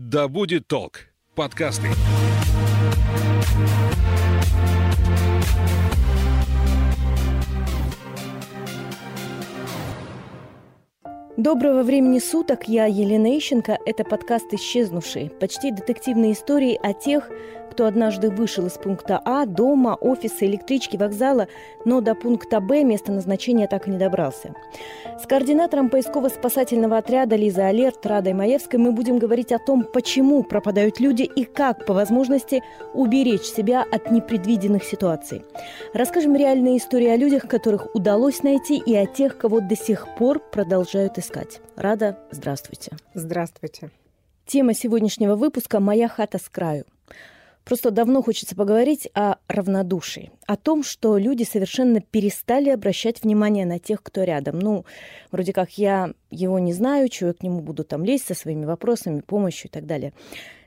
«Да будет толк» подкасты. Доброго времени суток, я Елена Ищенко. Это подкаст «Исчезнувшие». Почти детективные истории о тех, кто однажды вышел из пункта А, дома, офиса, электрички, вокзала, но до пункта Б место назначения так и не добрался. С координатором поисково-спасательного отряда Лиза Алерт Радой Маевской мы будем говорить о том, почему пропадают люди и как, по возможности, уберечь себя от непредвиденных ситуаций. Расскажем реальные истории о людях, которых удалось найти, и о тех, кого до сих пор продолжают искать. Рада, здравствуйте. Здравствуйте. Тема сегодняшнего выпуска «Моя хата с краю». Просто давно хочется поговорить о равнодушии, о том, что люди совершенно перестали обращать внимание на тех, кто рядом. Ну, вроде как я его не знаю, чего я к нему буду там лезть со своими вопросами, помощью и так далее.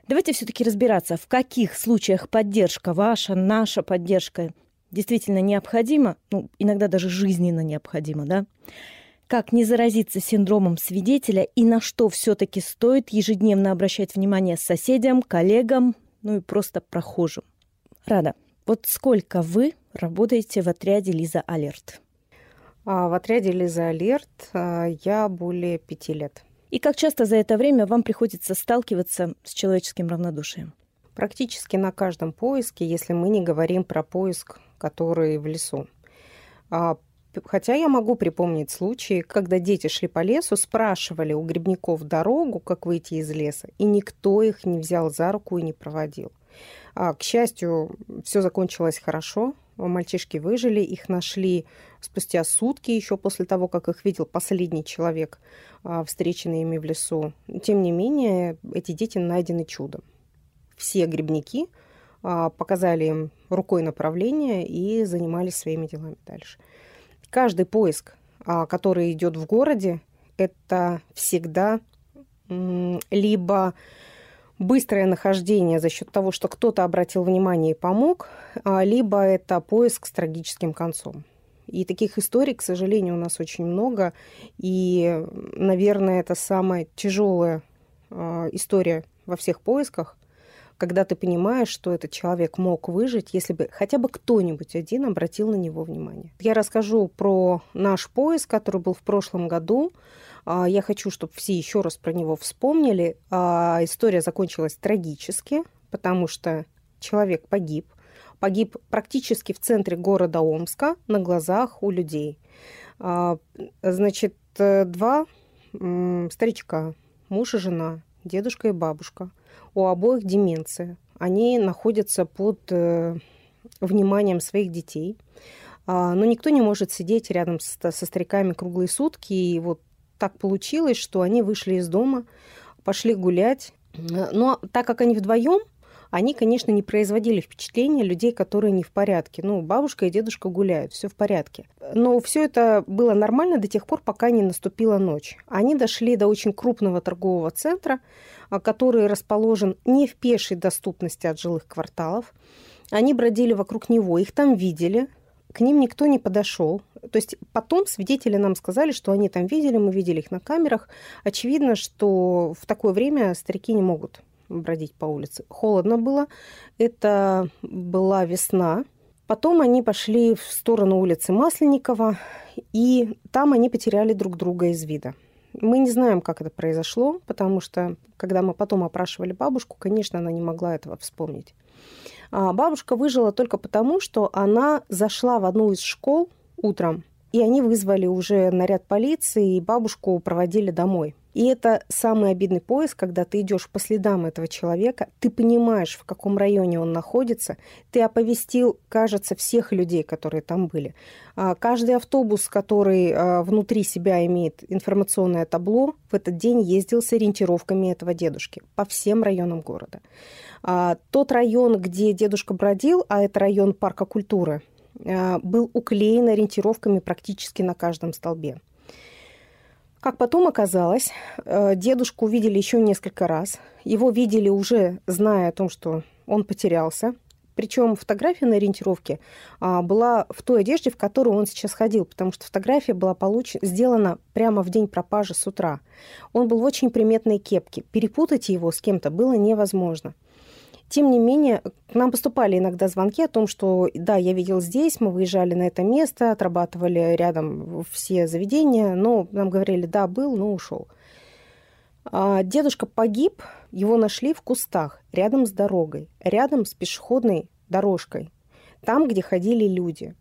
Давайте все-таки разбираться, в каких случаях поддержка ваша, наша поддержка действительно необходима, ну, иногда даже жизненно необходима, да? Как не заразиться синдромом свидетеля и на что все-таки стоит ежедневно обращать внимание соседям, коллегам, ну и просто прохожим. Рада, вот сколько вы работаете в отряде Лиза Алерт? А в отряде Лиза Алерт а, я более пяти лет. И как часто за это время вам приходится сталкиваться с человеческим равнодушием? Практически на каждом поиске, если мы не говорим про поиск, который в лесу. Хотя я могу припомнить случаи, когда дети шли по лесу, спрашивали у грибников дорогу, как выйти из леса, и никто их не взял за руку и не проводил. А, к счастью, все закончилось хорошо. Мальчишки выжили, их нашли спустя сутки, еще после того, как их видел последний человек, а, встреченный ими в лесу. Тем не менее, эти дети найдены чудом. Все грибники а, показали им рукой направление и занимались своими делами дальше. Каждый поиск, а, который идет в городе, это всегда либо быстрое нахождение за счет того, что кто-то обратил внимание и помог, а, либо это поиск с трагическим концом. И таких историй, к сожалению, у нас очень много. И, наверное, это самая тяжелая а, история во всех поисках, когда ты понимаешь, что этот человек мог выжить, если бы хотя бы кто-нибудь один обратил на него внимание. Я расскажу про наш поиск, который был в прошлом году. А, я хочу, чтобы все еще раз про него вспомнили. А, история закончилась трагически, потому что человек погиб. Погиб практически в центре города Омска на глазах у людей. А, значит, э, два старичка, муж и жена, дедушка и бабушка – у обоих деменция. Они находятся под э, вниманием своих детей. А, но никто не может сидеть рядом со, стариками круглые сутки. И вот так получилось, что они вышли из дома, пошли гулять. Но так как они вдвоем, они, конечно, не производили впечатления людей, которые не в порядке. Ну, бабушка и дедушка гуляют, все в порядке. Но все это было нормально до тех пор, пока не наступила ночь. Они дошли до очень крупного торгового центра, а, который расположен не в пешей доступности от жилых кварталов. Они бродили вокруг него, их там видели, к ним никто не подошел. То есть потом свидетели нам сказали, что они там видели, мы видели их на камерах. Очевидно, что в такое время старики не могут бродить по улице. Холодно было. Это была весна. Потом они пошли в сторону улицы Масленникова, и там они потеряли друг друга из вида. Мы не знаем, как это произошло, потому что, когда мы потом опрашивали бабушку, конечно, она не могла этого вспомнить. А бабушка выжила только потому, что она зашла в одну из школ утром, и они вызвали уже наряд полиции, и бабушку проводили домой. И это самый обидный поиск, когда ты идешь по следам этого человека, ты понимаешь, в каком районе он находится, ты оповестил, кажется, всех людей, которые там были. А, каждый автобус, который а, внутри себя имеет информационное табло, в этот день ездил с ориентировками этого дедушки по всем районам города. А, тот район, где дедушка бродил, а это район парка культуры, был уклеен ориентировками практически на каждом столбе. Как потом оказалось, э, дедушку видели еще несколько раз. Его видели уже, зная о том, что он потерялся. Причем фотография на ориентировке а, была в той одежде, в которую он сейчас ходил, потому что фотография была получена, сделана прямо в день пропажи с утра. Он был в очень приметной кепке. Перепутать его с кем-то было невозможно. Тем не менее, к нам поступали иногда звонки о том, что да, я видел здесь, мы выезжали на это место, отрабатывали рядом все заведения, но нам говорили, да, был, но ушел. А дедушка погиб, его нашли в кустах, рядом с дорогой, рядом с пешеходной дорожкой, там, где ходили люди.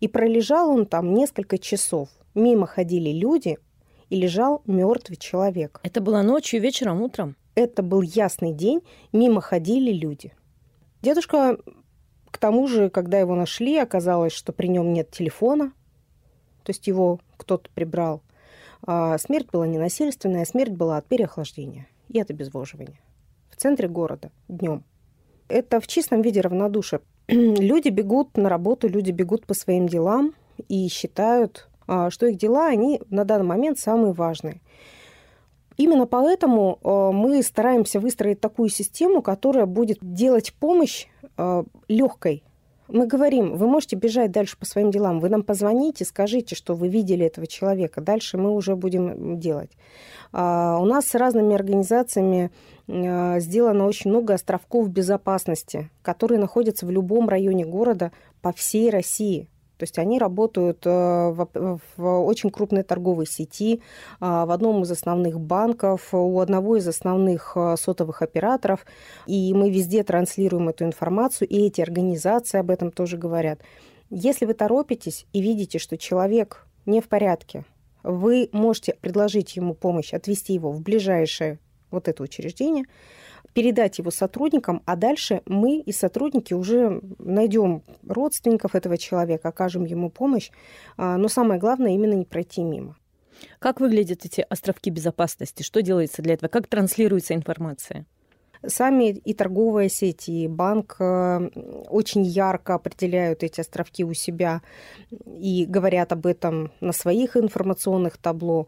И пролежал он там несколько часов. Мимо ходили люди, и лежал мертвый человек. Это было ночью, вечером, утром? Это был ясный день, мимо ходили люди. Дедушка, к тому же, когда его нашли, оказалось, что при нем нет телефона, то есть его кто-то прибрал. А смерть была не насильственная, смерть была от переохлаждения и от обезвоживания. В центре города, днем. Это в чистом виде равнодушие. люди бегут на работу, люди бегут по своим делам и считают, а, что их дела, они на данный момент самые важные. Именно поэтому а, мы стараемся выстроить такую систему, которая будет делать помощь а, легкой мы говорим, вы можете бежать дальше по своим делам, вы нам позвоните, скажите, что вы видели этого человека, дальше мы уже будем делать. А, у нас с разными организациями а, сделано очень много островков безопасности, которые находятся в любом районе города по всей России. То есть они работают э, в, очень крупной торговой сети, а, в одном из основных банков, у одного из основных э, сотовых операторов. И мы везде транслируем эту информацию, и эти организации об этом тоже говорят. Если вы торопитесь и видите, что человек не в порядке, вы можете предложить ему помощь, отвести его в ближайшее вот это учреждение – передать его сотрудникам, а дальше мы и сотрудники уже найдем родственников этого человека, окажем ему помощь. А, но самое главное именно не пройти мимо. Как выглядят эти островки безопасности? Что делается для этого? Как транслируется информация? Сами и торговая сеть, и банк э, очень ярко определяют эти островки у себя и говорят об этом на своих информационных табло.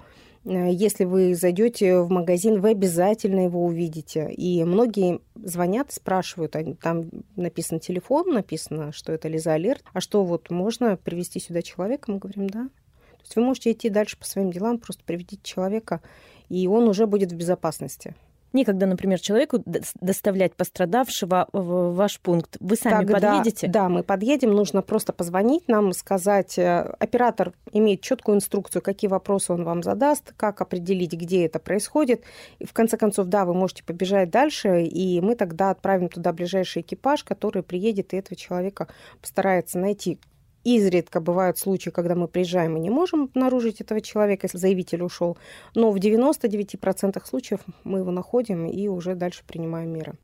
Э, если вы зайдете в магазин, вы обязательно его увидите. И многие звонят, спрашивают, там написан телефон, написано, что это Лиза Алерт, а что вот можно привести сюда человека? Мы говорим, да. То есть вы можете идти дальше по своим делам, просто приведите человека, и он уже будет в безопасности. Некогда, например, человеку доставлять пострадавшего в ваш пункт. Вы сами Тогда, подъедете? Да, мы подъедем. Нужно просто позвонить нам, сказать. Э, оператор имеет четкую инструкцию, какие вопросы он вам задаст, как определить, где это происходит. И в конце концов, да, вы можете побежать дальше, и мы тогда отправим туда ближайший экипаж, который приедет и этого человека постарается найти. Изредка бывают случаи, когда мы приезжаем и не можем обнаружить этого человека, если заявитель ушел. Но в 99% случаев мы его находим и уже дальше принимаем меры.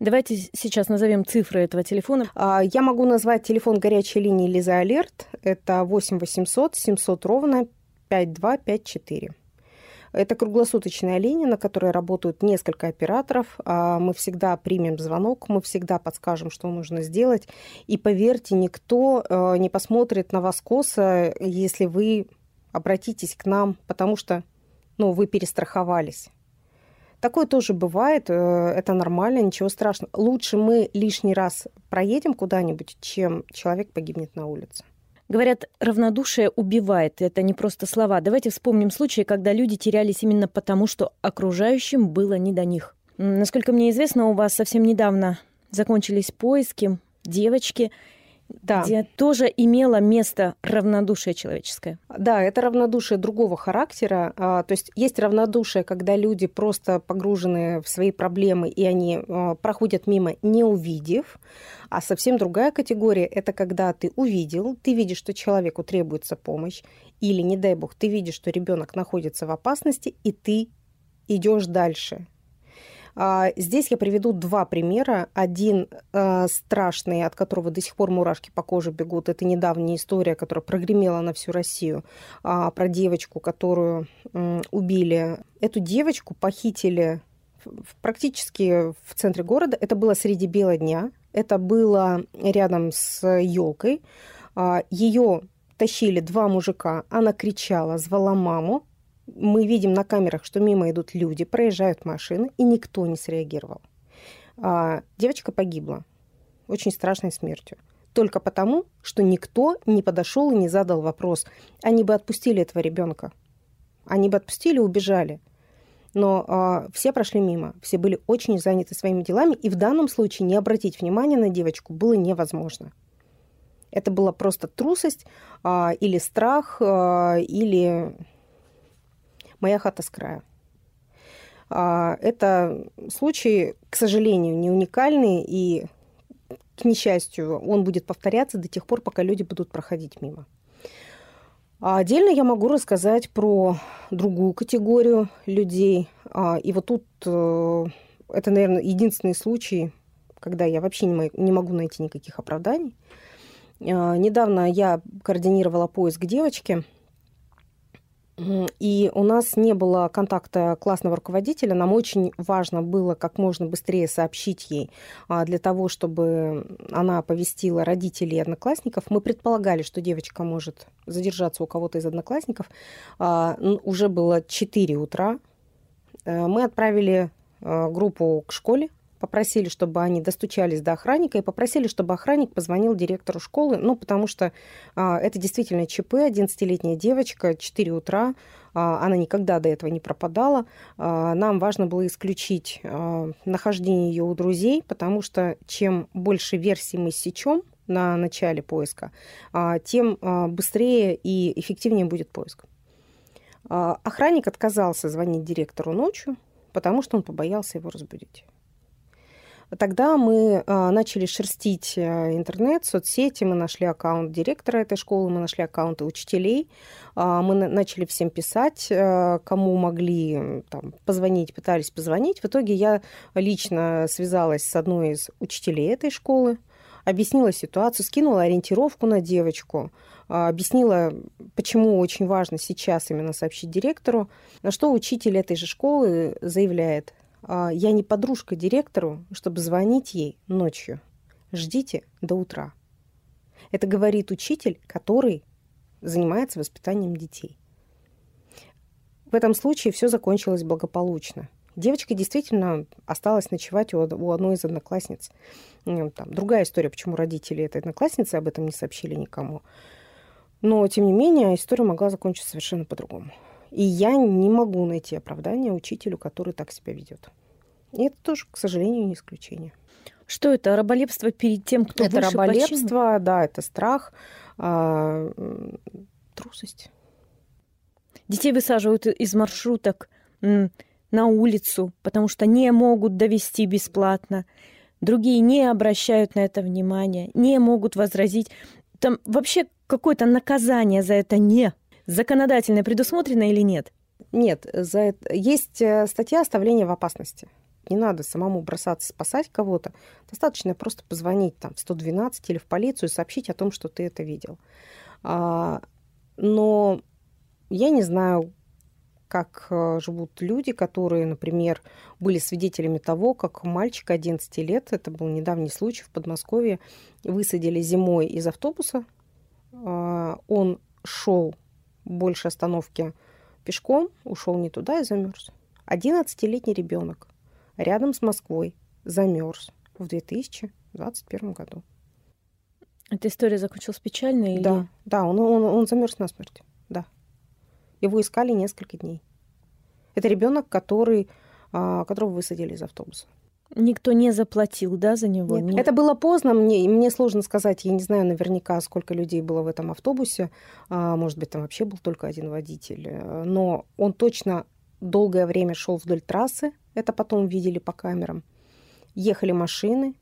Давайте сейчас назовем цифры этого телефона. А, я могу назвать телефон горячей линии Лиза Алерт. Это 8 800 700 ровно 5254. Это круглосуточная линия, на которой работают несколько операторов. А, мы всегда примем звонок, мы всегда подскажем, что нужно сделать. И поверьте, никто э, не посмотрит на вас косо, если вы обратитесь к нам, потому что ну, вы перестраховались. Такое тоже бывает, э, это нормально, ничего страшного. Лучше мы лишний раз проедем куда-нибудь, чем человек погибнет на улице. Говорят, равнодушие убивает. Это не просто слова. Давайте вспомним случаи, когда люди терялись именно потому, что окружающим было не до них. Насколько мне известно, у вас совсем недавно закончились поиски девочки, да. где тоже имело место равнодушие человеческое. Да, это равнодушие другого характера. А, то есть есть равнодушие, когда люди просто погружены в свои проблемы, и они а, проходят мимо, не увидев. А совсем другая категория – это когда ты увидел, ты видишь, что человеку требуется помощь, или, не дай бог, ты видишь, что ребенок находится в опасности, и ты идешь дальше. А, здесь я приведу два примера. Один э, страшный, от которого до сих пор мурашки по коже бегут. Это недавняя история, которая прогремела на всю Россию, а, про девочку, которую убили. Эту девочку похитили практически в центре города. Это было среди бела дня. Это было рядом с елкой. А, Ее тащили два мужика. Она кричала, звала маму мы видим на камерах, что мимо идут люди, проезжают машины, и никто не среагировал. А, девочка погибла. очень страшной смертью. Только потому, что никто не подошел и не задал вопрос. Они бы отпустили этого ребенка. Они бы отпустили и убежали. Но э, все прошли мимо, все были очень заняты своими делами, и в данном случае не обратить внимания на девочку было невозможно. Это была просто трусость э, или страх, э, или моя хата с края. Э, это случай, к сожалению, не уникальный, и, к несчастью, он будет повторяться до тех пор, пока люди будут проходить мимо. А отдельно я могу рассказать про другую категорию людей. А, и вот тут э, это, наверное, единственный случай, когда я вообще не могу найти никаких оправданий. А, недавно я координировала поиск девочки – и у нас не было контакта классного руководителя. Нам очень важно было как можно быстрее сообщить ей а, для того, чтобы она оповестила родителей и одноклассников. Мы предполагали, что девочка может задержаться у кого-то из одноклассников. А, уже было 4 утра. Э, мы отправили э, группу к школе попросили, чтобы они достучались до охранника и попросили, чтобы охранник позвонил директору школы, ну, потому что а, это действительно ЧП, 11-летняя девочка, 4 утра, а, она никогда до этого не пропадала. А, нам важно было исключить а, нахождение ее у друзей, потому что чем больше версий мы сечем на начале поиска, а, тем а, быстрее и эффективнее будет поиск. А, охранник отказался звонить директору ночью, потому что он побоялся его разбудить. Тогда мы а, начали шерстить э, интернет, соцсети, мы нашли аккаунт директора этой школы, мы нашли аккаунты учителей, а, мы начали всем писать, э, кому могли там, позвонить, пытались позвонить. В итоге я лично связалась с одной из учителей этой школы, объяснила ситуацию, скинула ориентировку на девочку, а, объяснила, почему очень важно сейчас именно сообщить директору, на что учитель этой же школы заявляет, я не подружка директору, чтобы звонить ей ночью. Ждите до утра. Это говорит учитель, который занимается воспитанием детей. В этом случае все закончилось благополучно. Девочка действительно осталась ночевать у, одной из одноклассниц. Там, другая история, почему родители этой одноклассницы об этом не сообщили никому. Но, тем не менее, история могла закончиться совершенно по-другому. И я не могу найти оправдания учителю, который так себя ведет. И это тоже, к сожалению, не исключение. Что это? Раболепство перед тем, кто Это выше раболепство, да, это страх, э, трусость. Детей высаживают из маршруток на улицу, потому что не могут довести бесплатно. Другие не обращают на это внимания, не могут возразить. Там вообще какое-то наказание за это не законодательно предусмотрено или нет? Нет, за это... есть э, статья оставления в опасности. Не надо самому бросаться спасать кого-то. Достаточно просто позвонить там, в 112 или в полицию и сообщить о том, что ты это видел. А, но я не знаю, как э, живут люди, которые, например, были свидетелями того, как мальчик 11 лет, это был недавний случай в Подмосковье, высадили зимой из автобуса. А, он шел больше остановки пешком, ушел не туда и замерз. 11-летний ребенок рядом с Москвой замерз в 2021 году. Эта история закончилась печально? Или... Да, да, он, он, он замерз насмерть, да. Его искали несколько дней. Это ребенок, который, а, которого высадили из автобуса. Никто не заплатил, да, за него? Нет. Не... Это было поздно, мне, мне сложно сказать, я не знаю наверняка, сколько людей было в этом автобусе, а, может быть, там вообще был только один водитель, э, но он точно долгое время шел вдоль трассы, это потом видели по камерам. Ехали машины,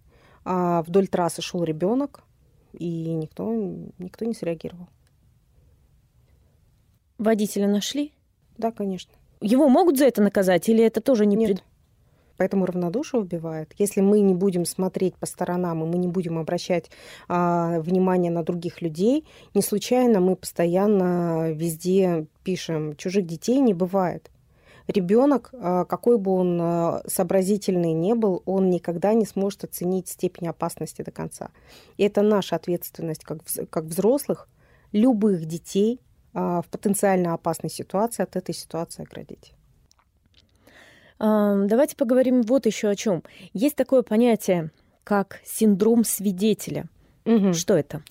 а вдоль трассы шел ребенок, и никто, никто не среагировал. Водителя нашли? Да, конечно. Его могут за это наказать, или это тоже не Нет. Пред... Поэтому равнодушие убивает. Если мы не будем смотреть по сторонам, и мы не будем обращать а, внимание на других людей, не случайно мы постоянно везде пишем «чужих детей не бывает» ребенок, а, какой бы он а, сообразительный не был, он никогда не сможет оценить степень опасности до конца. И это наша ответственность как, как взрослых, любых детей а, в потенциально опасной ситуации от этой ситуации оградить. Давайте поговорим вот еще о чем. Есть такое понятие, как синдром свидетеля. Мгм. Что это?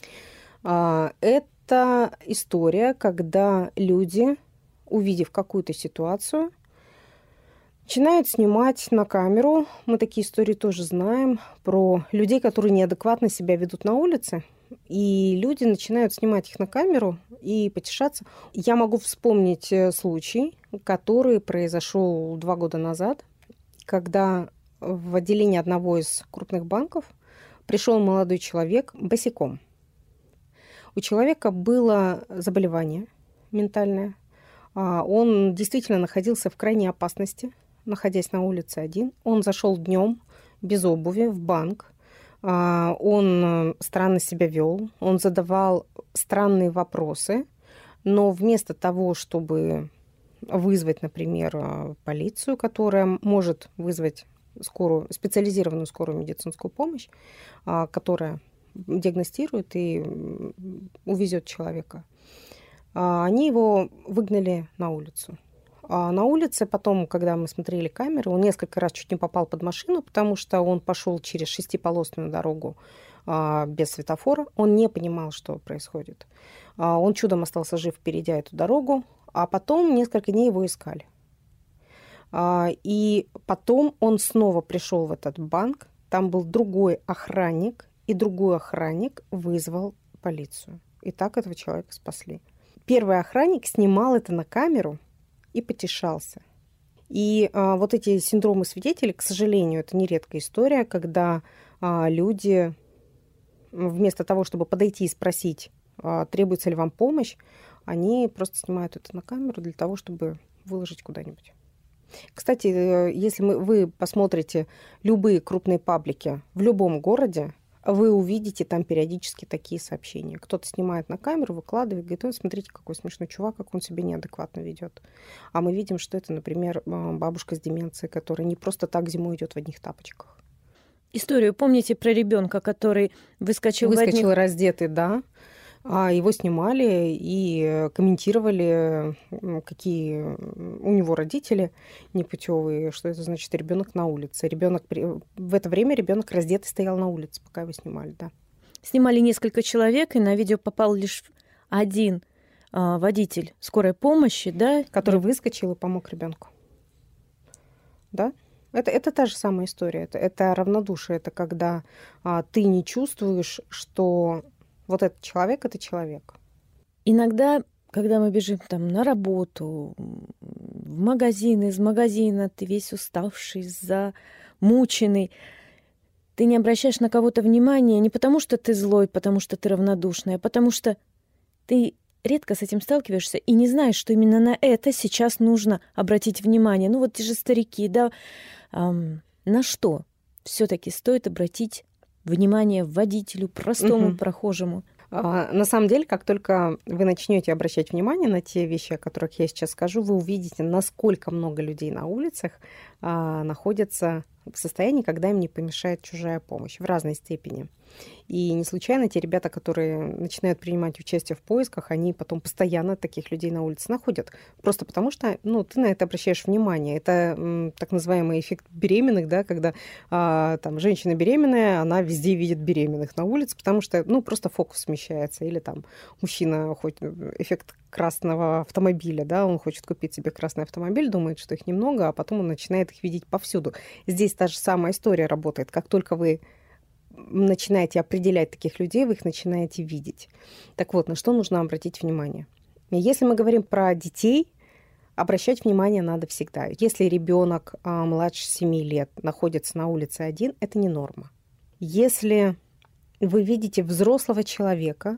А, Это история, когда люди, увидев какую-то ситуацию, начинают снимать на камеру. Мы такие истории тоже знаем про людей, которые неадекватно себя ведут на улице. И люди начинают снимать их на камеру и потешаться. Я могу вспомнить э, случай, который произошел два года назад, когда в отделение одного из крупных банков пришел молодой человек босиком. У человека было заболевание ментальное. А, Он действительно находился в крайней опасности, находясь на улице один. Он зашел днем без обуви в банк. А, Он э, странно себя вел, он задавал странные вопросы, но вместо того, чтобы вызвать, например, э, полицию, которая может вызвать скорую, специализированную скорую медицинскую помощь, а, которая диагностирует и увезет человека. А, Они его выгнали на улицу. А на улице потом, когда мы смотрели камеры, он несколько раз чуть не попал под машину, потому что он пошел через шестиполосную дорогу а, без светофора. Он не понимал, что происходит. А, Он чудом остался жив, перейдя эту дорогу. А потом несколько дней его искали. И потом он снова пришел в этот банк. Там был другой охранник, и другой охранник вызвал полицию. И так этого человека спасли. Первый охранник снимал это на камеру и потешался. И а, вот эти синдромы свидетелей, к сожалению, это нередкая история, когда а, люди вместо того, чтобы подойти и спросить, а, требуется ли вам помощь, они просто снимают это на камеру для того, чтобы выложить куда-нибудь. Кстати, э, если мы, вы посмотрите любые крупные паблики в любом городе, вы увидите там периодически такие сообщения. Кто-то снимает на камеру, выкладывает, говорит, ой, смотрите, какой смешной чувак, как он себя неадекватно ведет. А мы видим, что это, например, э, бабушка с деменцией, которая не просто так зимой идет в одних тапочках. Историю помните про ребенка, который выскочил, в Выскочил одних... раздетый, да. А его снимали и э, комментировали, какие у него родители непутевые, что это значит ребенок на улице. Ребенок в это время ребенок раздетый стоял на улице, пока его снимали, да. Снимали несколько человек, и на видео попал лишь один а, водитель скорой помощи, да? Который выскочил и помог ребенку. Да? Это, это та же самая история. Это, это равнодушие. Это когда а, ты не чувствуешь, что вот этот человек это человек. Иногда, когда мы бежим там на работу, в магазин, из магазина, ты весь уставший, замученный, ты не обращаешь на кого-то внимания не потому, что ты злой, потому что ты равнодушный, а потому что ты редко с этим сталкиваешься и не знаешь, что именно на это сейчас нужно обратить внимание. Ну вот те же старики, да, ам, на что все-таки стоит обратить внимание водителю, простому Мгм. прохожему? А, На самом деле, как только вы начнете обращать внимание на те вещи, о которых я сейчас скажу, вы увидите, насколько много людей на улицах а, находятся в состоянии, когда им не помешает чужая помощь в разной степени. И не случайно те ребята, которые начинают принимать участие в поисках, они потом постоянно таких людей на улице находят. Просто потому что ну, ты на это обращаешь внимание. Это м, так называемый эффект беременных, да, когда а, там, женщина беременная, она везде видит беременных на улице, потому что ну, просто фокус смещается. Или там мужчина, хоть эффект красного автомобиля, да, он хочет купить себе красный автомобиль, думает, что их немного, а потом он начинает их видеть повсюду. Здесь та же самая история работает. Как только вы начинаете определять таких людей, вы их начинаете видеть. Так вот, на что нужно обратить внимание? Если мы говорим про детей, обращать внимание надо всегда. Если ребенок а, младше 7 лет находится на улице один, это не норма. Если вы видите взрослого человека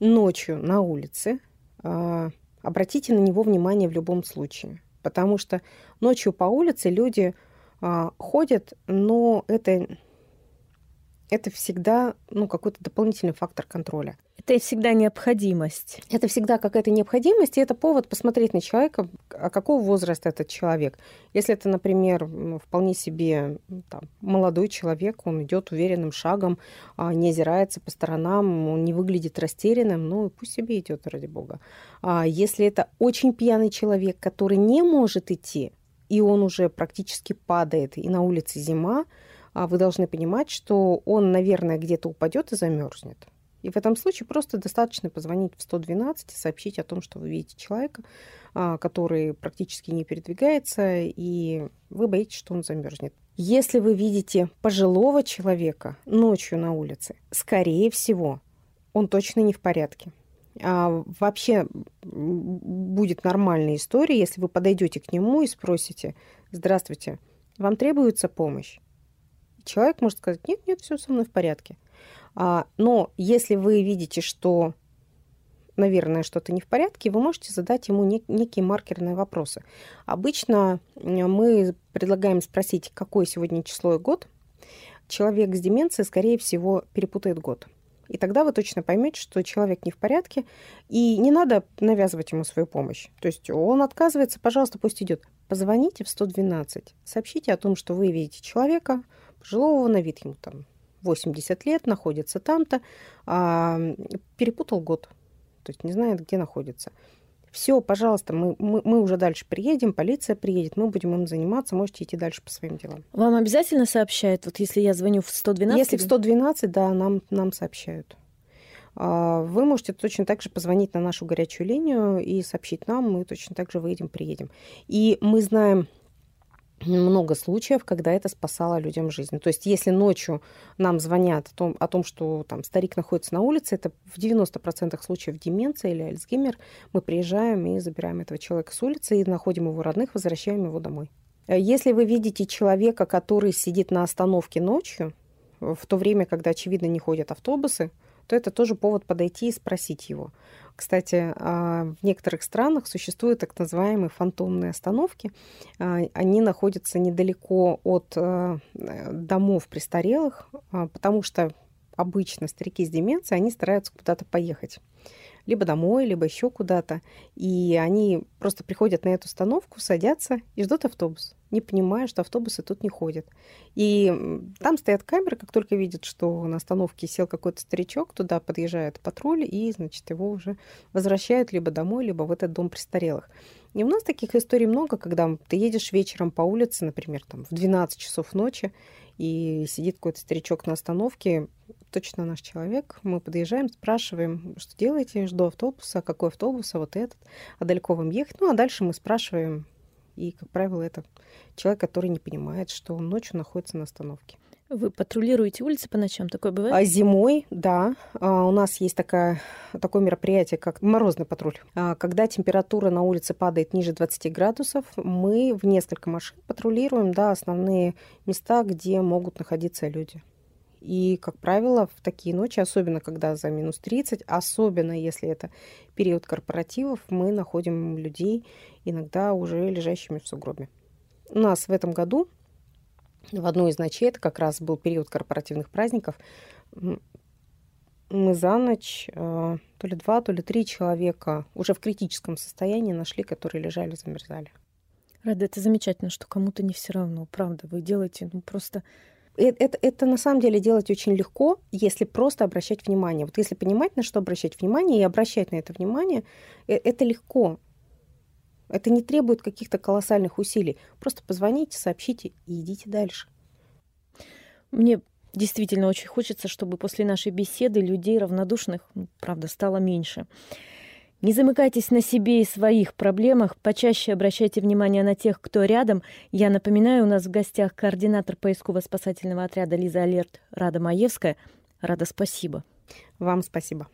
ночью на улице, обратите на него внимание в любом случае. Потому что ночью по улице люди а, ходят, но это, это всегда ну, какой-то дополнительный фактор контроля. Это всегда необходимость. Это всегда какая-то необходимость, и это повод посмотреть на человека, а какого возраста этот человек. Если это, например, вполне себе там, молодой человек, он идет уверенным шагом, а, не озирается по сторонам, он не выглядит растерянным, ну и пусть себе идет, ради бога. А если это очень пьяный человек, который не может идти, и он уже практически падает, и на улице зима, вы должны понимать, что он, наверное, где-то упадет и замерзнет. И в этом случае просто достаточно позвонить в 112 и сообщить о том, что вы видите человека, а, который практически не передвигается, и вы боитесь, что он замерзнет. Если вы видите пожилого человека ночью на улице, скорее всего, он точно не в порядке. А вообще будет нормальная история, если вы подойдете к нему и спросите, здравствуйте, вам требуется помощь? Человек может сказать, нет, нет, все со мной в порядке. А, но если вы видите, что, наверное, что-то не в порядке, вы можете задать ему нек- некие маркерные вопросы. Обычно мы предлагаем спросить, какое сегодня число и год. Человек с деменцией, скорее всего, перепутает год. И тогда вы точно поймете, что человек не в порядке, и не надо навязывать ему свою помощь. То есть он отказывается, пожалуйста, пусть идет. Позвоните в 112, сообщите о том, что вы видите человека, пожилого на вид ему там 80 лет, находится там-то, а, перепутал год, то есть не знает, где находится. Все, пожалуйста, мы, мы, мы уже дальше приедем, полиция приедет, мы будем им заниматься, можете идти дальше по своим делам. Вам обязательно сообщают, вот если я звоню в 112? Если в 112, да, нам, нам сообщают. А, вы можете точно так же позвонить на нашу горячую линию и сообщить нам, мы точно так же выедем, приедем. И мы знаем много случаев, когда это спасало людям жизнь. То есть если ночью нам звонят о том, о том что там, старик находится на улице, это в 90% случаев деменция или Альцгеймер, мы приезжаем и забираем этого человека с улицы и находим его родных, возвращаем его домой. Если вы видите человека, который сидит на остановке ночью, в то время, когда, очевидно, не ходят автобусы, то это тоже повод подойти и спросить его. Кстати, а, в некоторых странах существуют так называемые фантомные остановки. А, они находятся недалеко от э, домов престарелых, а, потому что обычно старики с деменцией, они стараются куда-то поехать либо домой, либо еще куда-то. И они просто приходят на эту остановку, садятся и ждут автобус, не понимая, что автобусы тут не ходят. И там стоят камеры, как только видят, что на остановке сел какой-то старичок, туда подъезжает патруль, и, значит, его уже возвращают либо домой, либо в этот дом престарелых. И у нас таких историй много, когда ты едешь вечером по улице, например, там, в 12 часов ночи, и сидит какой-то старичок на остановке, точно наш человек. Мы подъезжаем, спрашиваем, что делаете, жду автобуса, какой автобус, а вот этот, а далеко вам ехать. Ну, а дальше мы спрашиваем, и, как правило, это человек, который не понимает, что он ночью находится на остановке. Вы патрулируете улицы по ночам? Такое бывает? А зимой, да. А у нас есть такая, такое мероприятие, как морозный патруль. А когда температура на улице падает ниже 20 градусов, мы в несколько машин патрулируем да, основные места, где могут находиться люди. И, как правило, в такие ночи, особенно когда за минус 30, особенно если это период корпоративов, мы находим людей иногда уже лежащими в сугробе. У нас в этом году в одну из ночей, это как раз был период корпоративных праздников, мы за ночь э, то ли два, то ли три человека уже в критическом состоянии нашли, которые лежали, замерзали. Рада, это замечательно, что кому-то не все равно, правда. Вы делаете ну, просто это, это, это на самом деле делать очень легко, если просто обращать внимание. Вот если понимать, на что обращать внимание, и обращать на это внимание, э, это легко. Это не требует каких-то колоссальных усилий. Просто позвоните, сообщите и идите дальше. Мне действительно очень хочется, чтобы после нашей беседы людей равнодушных, ну, правда, стало меньше. Не замыкайтесь на себе и своих проблемах, почаще обращайте внимание на тех, кто рядом. Я напоминаю, у нас в гостях координатор поисково-спасательного отряда Лиза Алерт Рада Маевская. Рада, спасибо. Вам спасибо.